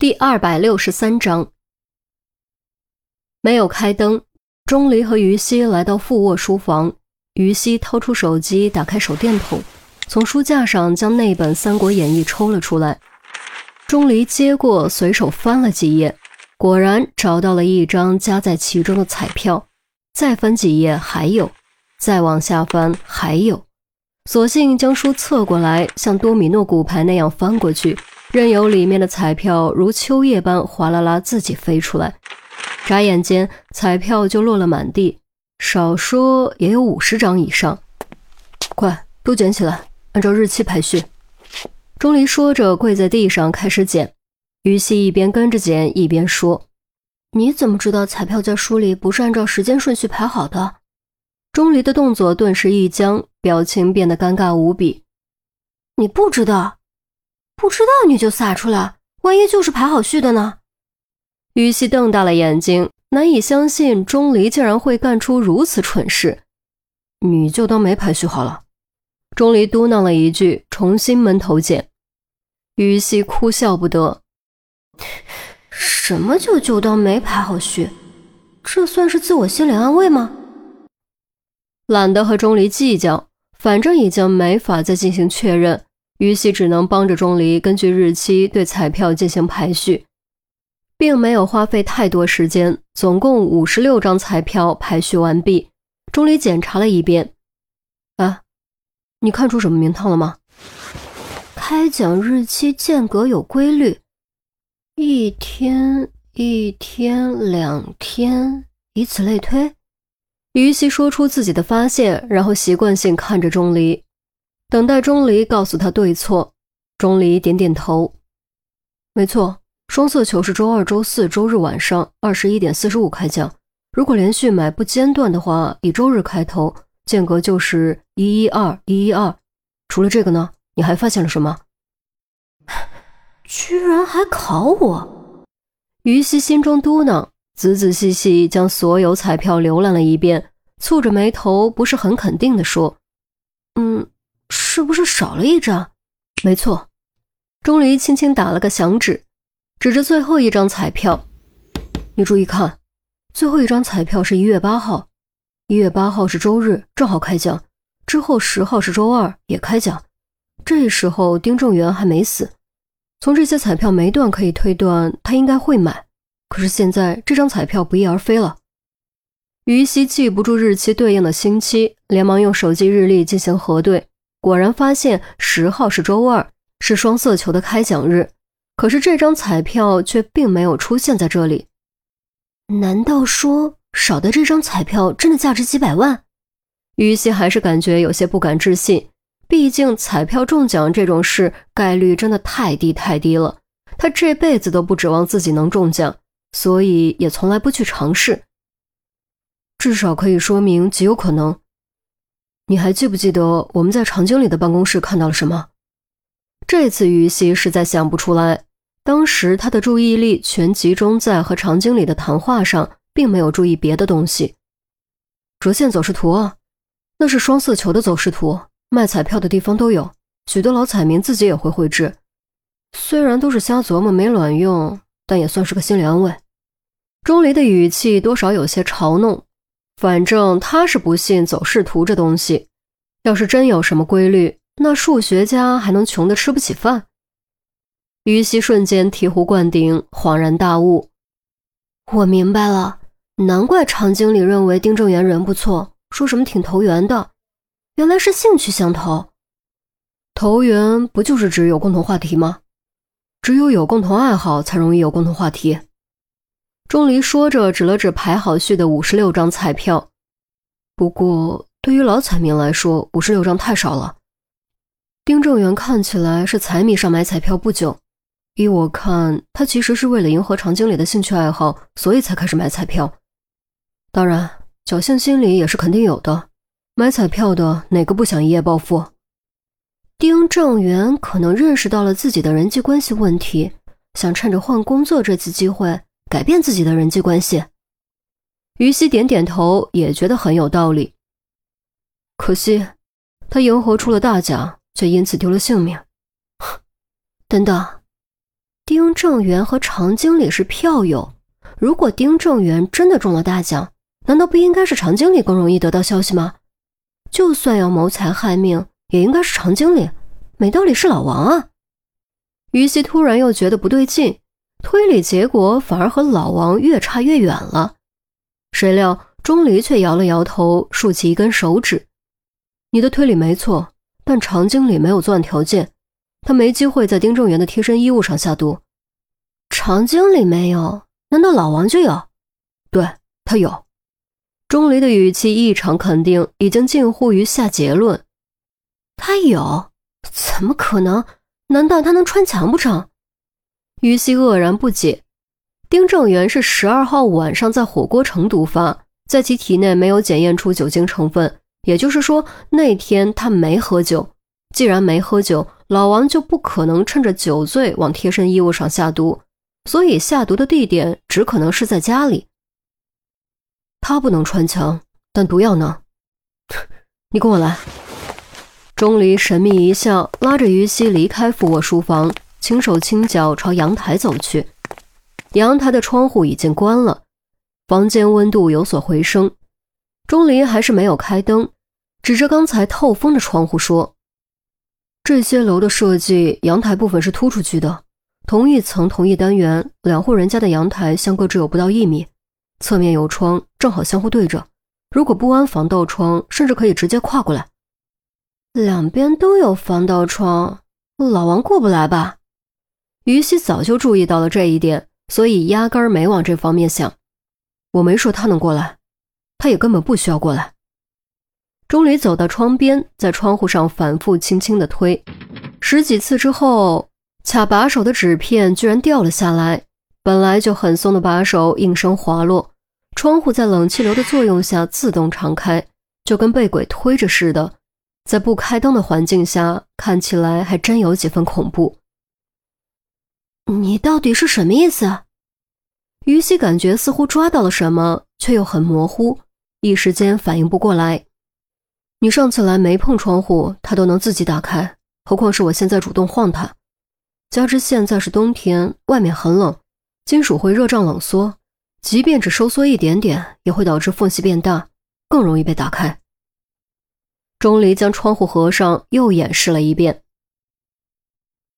第二百六十三章，没有开灯。钟离和于西来到副卧书房，于西掏出手机，打开手电筒，从书架上将那本《三国演义》抽了出来。钟离接过，随手翻了几页，果然找到了一张夹在其中的彩票。再翻几页，还有；再往下翻，还有。索性将书侧过来，像多米诺骨牌那样翻过去，任由里面的彩票如秋叶般哗啦啦自己飞出来。眨眼间，彩票就落了满地，少说也有五十张以上。快，都捡起来，按照日期排序。钟离说着，跪在地上开始捡。于西一边跟着捡，一边说：“你怎么知道彩票在书里不是按照时间顺序排好的？”钟离的动作顿时一僵，表情变得尴尬无比。你不知道，不知道你就撒出来，万一就是排好序的呢？于西瞪大了眼睛，难以相信钟离竟然会干出如此蠢事。你就当没排序好了。钟离嘟囔了一句，重新闷头捡。于西哭笑不得。什么就就当没排好序？这算是自我心理安慰吗？懒得和钟离计较，反正已经没法再进行确认，于西只能帮着钟离根据日期对彩票进行排序，并没有花费太多时间，总共五十六张彩票排序完毕。钟离检查了一遍，啊，你看出什么名堂了吗？开奖日期间隔有规律，一天一天两天，以此类推。于西说出自己的发现，然后习惯性看着钟离，等待钟离告诉他对错。钟离点点头，没错，双色球是周二、周四周日晚上二十一点四十五开奖。如果连续买不间断的话，以周日开头，间隔就是一一二一一二。除了这个呢，你还发现了什么？居然还考我！于西心中嘟囔。仔仔细细将所有彩票浏览了一遍，蹙着眉头，不是很肯定地说：“嗯，是不是少了一张？”“没错。”钟离轻轻打了个响指，指着最后一张彩票：“你注意看，最后一张彩票是一月八号，一月八号是周日，正好开奖。之后十号是周二，也开奖。这时候丁正元还没死，从这些彩票没断可以推断，他应该会买。”可是现在这张彩票不翼而飞了。于西记不住日期对应的星期，连忙用手机日历进行核对，果然发现十号是周二，是双色球的开奖日。可是这张彩票却并没有出现在这里。难道说少的这张彩票真的价值几百万？于西还是感觉有些不敢置信，毕竟彩票中奖这种事概率真的太低太低了，他这辈子都不指望自己能中奖。所以也从来不去尝试，至少可以说明极有可能。你还记不记得我们在常经理的办公室看到了什么？这次于西实在想不出来，当时他的注意力全集中在和常经理的谈话上，并没有注意别的东西。折线走势图啊，那是双色球的走势图，卖彩票的地方都有，许多老彩民自己也会绘制，虽然都是瞎琢磨，没卵用。但也算是个心理安慰。钟离的语气多少有些嘲弄，反正他是不信走势图这东西。要是真有什么规律，那数学家还能穷得吃不起饭？于西瞬间醍醐灌顶，恍然大悟：我明白了，难怪常经理认为丁正元人不错，说什么挺投缘的，原来是兴趣相投。投缘不就是指有共同话题吗？只有有共同爱好，才容易有共同话题。钟离说着，指了指排好序的五十六张彩票。不过，对于老彩民来说，五十六张太少了。丁正元看起来是才迷上买彩票不久，依我看，他其实是为了迎合常经理的兴趣爱好，所以才开始买彩票。当然，侥幸心理也是肯定有的。买彩票的哪个不想一夜暴富？丁正元可能认识到了自己的人际关系问题，想趁着换工作这次机会改变自己的人际关系。于西点点头，也觉得很有道理。可惜，他迎合出了大奖，却因此丢了性命。等等，丁正元和常经理是票友，如果丁正元真的中了大奖，难道不应该是常经理更容易得到消息吗？就算要谋财害命，也应该是常经理，没道理是老王啊！于西突然又觉得不对劲，推理结果反而和老王越差越远了。谁料钟离却摇了摇头，竖起一根手指：“你的推理没错，但常经理没有作案条件，他没机会在丁正元的贴身衣物上下毒。常经理没有，难道老王就有？对他有。”钟离的语气异常肯定，已经近乎于下结论：“他有？怎么可能？难道他能穿墙不成？”于西愕然不解。丁正元是十二号晚上在火锅城毒发，在其体内没有检验出酒精成分，也就是说那天他没喝酒。既然没喝酒，老王就不可能趁着酒醉往贴身衣物上下毒，所以下毒的地点只可能是在家里。他不能穿墙，但毒药呢？你跟我来。钟离神秘一笑，拉着于西离开副卧书房，轻手轻脚朝阳台走去。阳台的窗户已经关了，房间温度有所回升。钟离还是没有开灯，指着刚才透风的窗户说：“这些楼的设计，阳台部分是突出去的。同一层同一单元，两户人家的阳台相隔只有不到一米，侧面有窗，正好相互对着。如果不安防盗窗，甚至可以直接跨过来。两边都有防盗窗，老王过不来吧？”于西早就注意到了这一点。所以压根儿没往这方面想，我没说他能过来，他也根本不需要过来。钟离走到窗边，在窗户上反复轻轻的推，十几次之后，卡把手的纸片居然掉了下来。本来就很松的把手应声滑落，窗户在冷气流的作用下自动敞开，就跟被鬼推着似的。在不开灯的环境下，看起来还真有几分恐怖。你到底是什么意思？于西感觉似乎抓到了什么，却又很模糊，一时间反应不过来。你上次来没碰窗户，它都能自己打开，何况是我现在主动晃它？加之现在是冬天，外面很冷，金属会热胀冷缩，即便只收缩一点点，也会导致缝隙变大，更容易被打开。钟离将窗户合上，又演示了一遍。